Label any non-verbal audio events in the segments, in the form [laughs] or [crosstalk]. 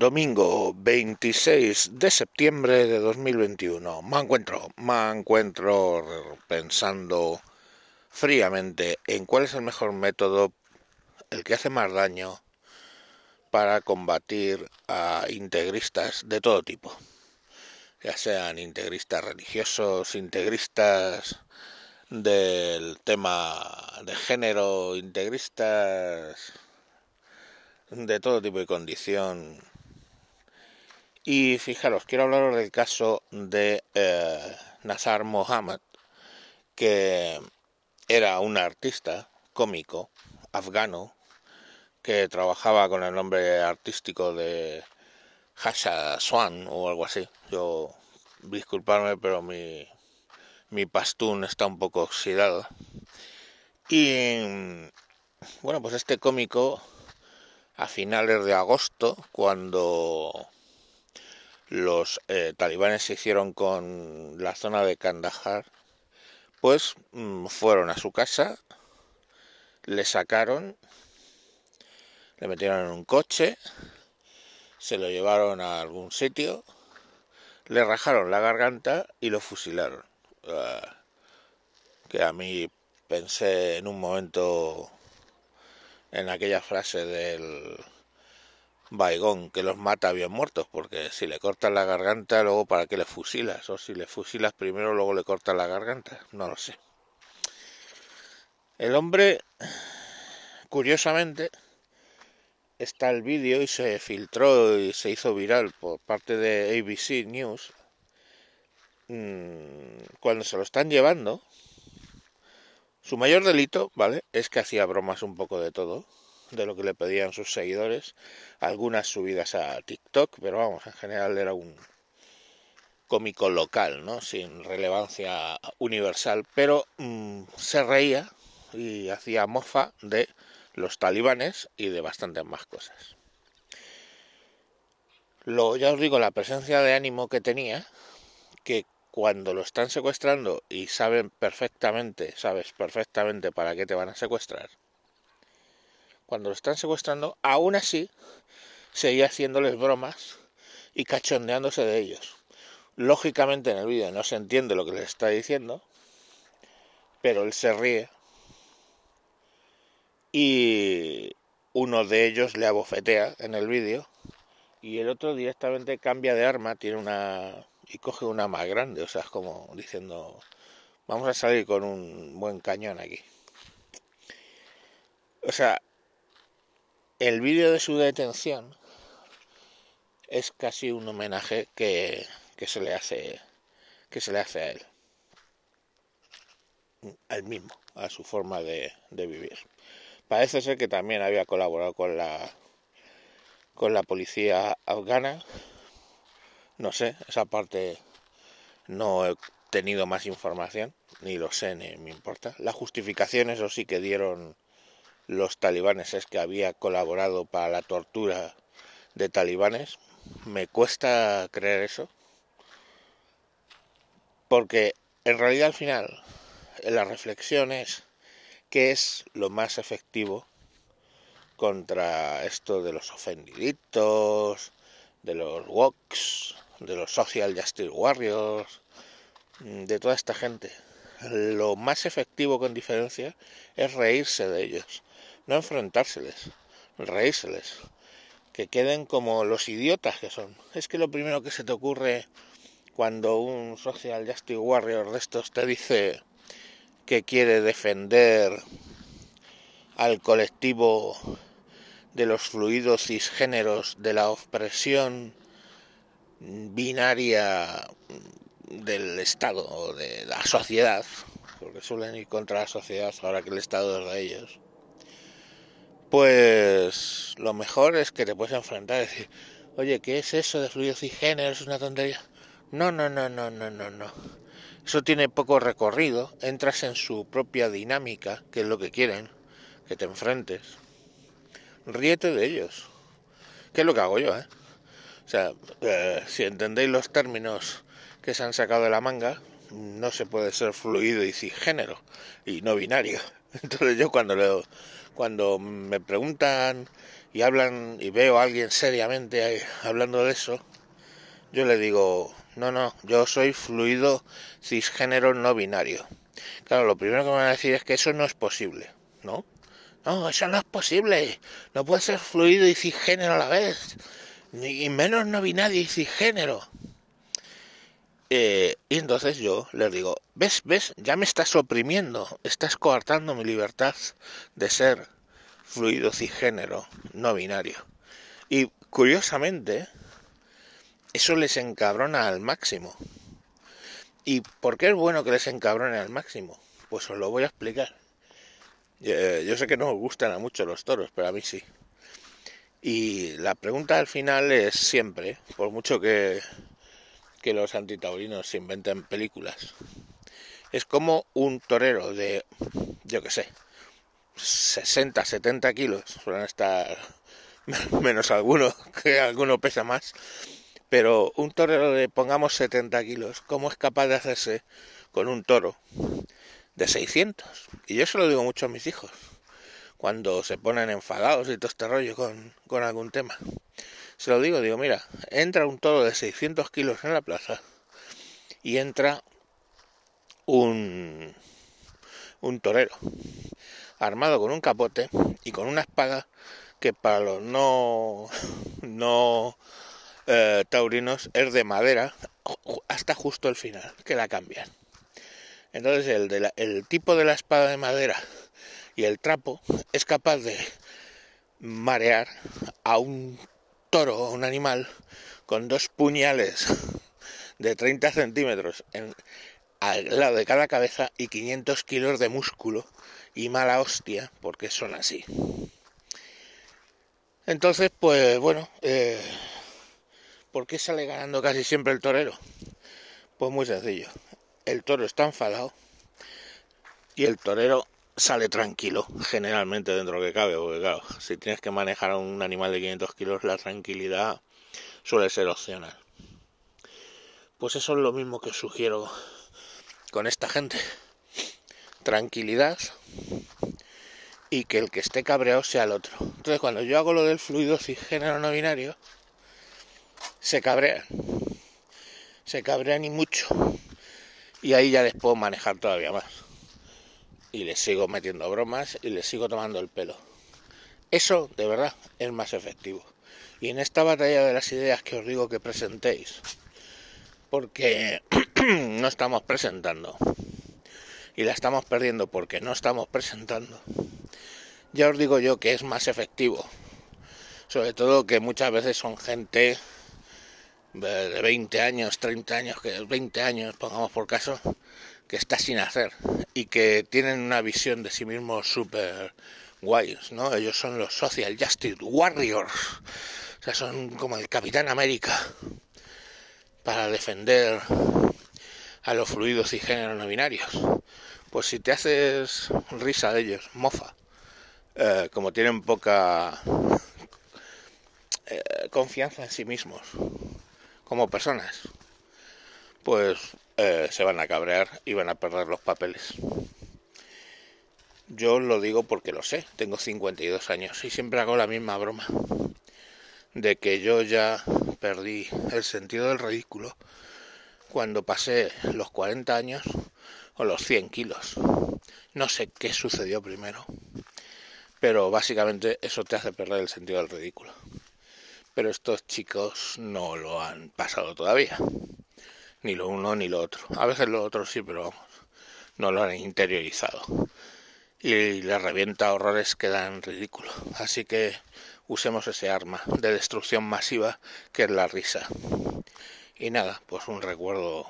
domingo 26 de septiembre de 2021. Me encuentro, me encuentro pensando fríamente en cuál es el mejor método, el que hace más daño para combatir a integristas de todo tipo, ya sean integristas religiosos, integristas del tema de género, integristas de todo tipo de condición. Y fijaros, quiero hablaros del caso de eh, Nazar Mohammed, que era un artista cómico afgano que trabajaba con el nombre artístico de Hasha Swan o algo así. Yo, disculparme, pero mi, mi pastún está un poco oxidado. Y bueno, pues este cómico a finales de agosto, cuando los eh, talibanes se hicieron con la zona de Kandahar, pues mm, fueron a su casa, le sacaron, le metieron en un coche, se lo llevaron a algún sitio, le rajaron la garganta y lo fusilaron. Ah, que a mí pensé en un momento en aquella frase del Baigón que los mata bien muertos, porque si le cortas la garganta, luego para qué le fusilas, o si le fusilas primero, luego le cortas la garganta, no lo sé. El hombre, curiosamente, está el vídeo y se filtró y se hizo viral por parte de ABC News. Mm, cuando se lo están llevando, su mayor delito, ¿vale? Es que hacía bromas un poco de todo, de lo que le pedían sus seguidores, algunas subidas a TikTok, pero vamos, en general era un cómico local, ¿no? Sin relevancia universal, pero mm, se reía y hacía mofa de los talibanes y de bastantes más cosas. Lo, ya os digo, la presencia de ánimo que tenía, que cuando lo están secuestrando y saben perfectamente, sabes perfectamente para qué te van a secuestrar, cuando lo están secuestrando, aún así seguía haciéndoles bromas y cachondeándose de ellos. Lógicamente en el vídeo no se entiende lo que les está diciendo, pero él se ríe y uno de ellos le abofetea en el vídeo y el otro directamente cambia de arma, tiene una y coge una más grande, o sea, es como diciendo, vamos a salir con un buen cañón aquí. O sea, el vídeo de su detención es casi un homenaje que, que se le hace que se le hace a él. Al mismo a su forma de, de vivir. Parece ser que también había colaborado con la con la policía afgana. No sé, esa parte no he tenido más información, ni lo sé, ni me importa. La justificación, eso sí que dieron los talibanes, es que había colaborado para la tortura de talibanes. Me cuesta creer eso, porque en realidad al final la reflexión es qué es lo más efectivo contra esto de los ofendiditos, de los woks, de los Social Justice Warriors, de toda esta gente. Lo más efectivo con diferencia es reírse de ellos, no enfrentárseles, reírseles, que queden como los idiotas que son. Es que lo primero que se te ocurre cuando un Social Justice Warrior de estos te dice que quiere defender al colectivo de los fluidos cisgéneros de la opresión binaria del Estado o de la sociedad, porque suelen ir contra la sociedad ahora que el Estado es de ellos, pues lo mejor es que te puedes enfrentar y decir, oye, ¿qué es eso de fluidos y géneros? Es una tontería. No, no, no, no, no, no, no. Eso tiene poco recorrido, entras en su propia dinámica, que es lo que quieren, que te enfrentes. Ríete de ellos. ¿Qué es lo que hago yo, eh? O sea, eh, si entendéis los términos que se han sacado de la manga, no se puede ser fluido y cisgénero y no binario. [laughs] Entonces yo cuando leo, cuando me preguntan y hablan y veo a alguien seriamente hablando de eso, yo le digo, no, no, yo soy fluido cisgénero no binario. Claro, lo primero que me van a decir es que eso no es posible, ¿no? No, eso no es posible. No puede ser fluido y cisgénero a la vez. Ni menos no binario y cisgénero. Eh, y entonces yo les digo, ves, ves, ya me estás oprimiendo, estás coartando mi libertad de ser fluido cisgénero, no binario. Y curiosamente, eso les encabrona al máximo. ¿Y por qué es bueno que les encabrone al máximo? Pues os lo voy a explicar. Eh, yo sé que no os gustan a mucho los toros, pero a mí sí. Y la pregunta al final es siempre, por mucho que, que los antitaurinos se inventen películas, es como un torero de, yo qué sé, 60, 70 kilos, suelen estar [laughs] menos alguno, que alguno pesa más, pero un torero de, pongamos, 70 kilos, ¿cómo es capaz de hacerse con un toro de 600? Y yo se lo digo mucho a mis hijos, cuando se ponen enfadados y todo este rollo con, con algún tema. Se lo digo, digo, mira, entra un toro de 600 kilos en la plaza y entra un, un torero armado con un capote y con una espada que para los no no eh, taurinos es de madera hasta justo el final, que la cambian. Entonces el, el tipo de la espada de madera y el trapo es capaz de marear a un toro o un animal con dos puñales de 30 centímetros en, al lado de cada cabeza y 500 kilos de músculo y mala hostia, porque son así. Entonces, pues bueno, eh, ¿Por qué sale ganando casi siempre el torero? Pues muy sencillo. El toro está enfadado y el torero sale tranquilo, generalmente dentro de lo que cabe, porque claro, si tienes que manejar a un animal de 500 kilos, la tranquilidad suele ser opcional. Pues eso es lo mismo que sugiero con esta gente. Tranquilidad y que el que esté cabreado sea el otro. Entonces cuando yo hago lo del fluido cisgénero no binario, se cabrean. Se cabrean y mucho. Y ahí ya les puedo manejar todavía más. Y les sigo metiendo bromas y les sigo tomando el pelo. Eso, de verdad, es más efectivo. Y en esta batalla de las ideas que os digo que presentéis, porque [clears throat] no estamos presentando, y la estamos perdiendo porque no estamos presentando, ya os digo yo que es más efectivo. Sobre todo que muchas veces son gente de 20 años, 30 años, que 20 años, pongamos por caso, que está sin hacer y que tienen una visión de sí mismos súper guays, ¿no? Ellos son los Social Justice Warriors, o sea, son como el Capitán América para defender a los fluidos y géneros no binarios. Pues si te haces risa de ellos, mofa, eh, como tienen poca eh, confianza en sí mismos, como personas, pues eh, se van a cabrear y van a perder los papeles. Yo lo digo porque lo sé, tengo 52 años y siempre hago la misma broma de que yo ya perdí el sentido del ridículo cuando pasé los 40 años o los 100 kilos. No sé qué sucedió primero, pero básicamente eso te hace perder el sentido del ridículo pero estos chicos no lo han pasado todavía. Ni lo uno ni lo otro. A veces lo otro sí, pero vamos, no lo han interiorizado. Y les revienta horrores que dan ridículo. Así que usemos ese arma de destrucción masiva que es la risa. Y nada, pues un recuerdo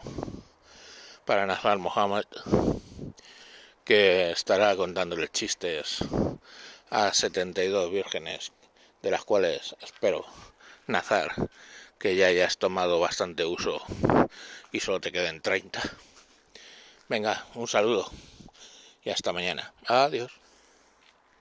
para Nazar Mohammed que estará contándole chistes a 72 vírgenes, de las cuales espero Nazar, que ya hayas tomado bastante uso y solo te queden 30. Venga, un saludo y hasta mañana. Adiós.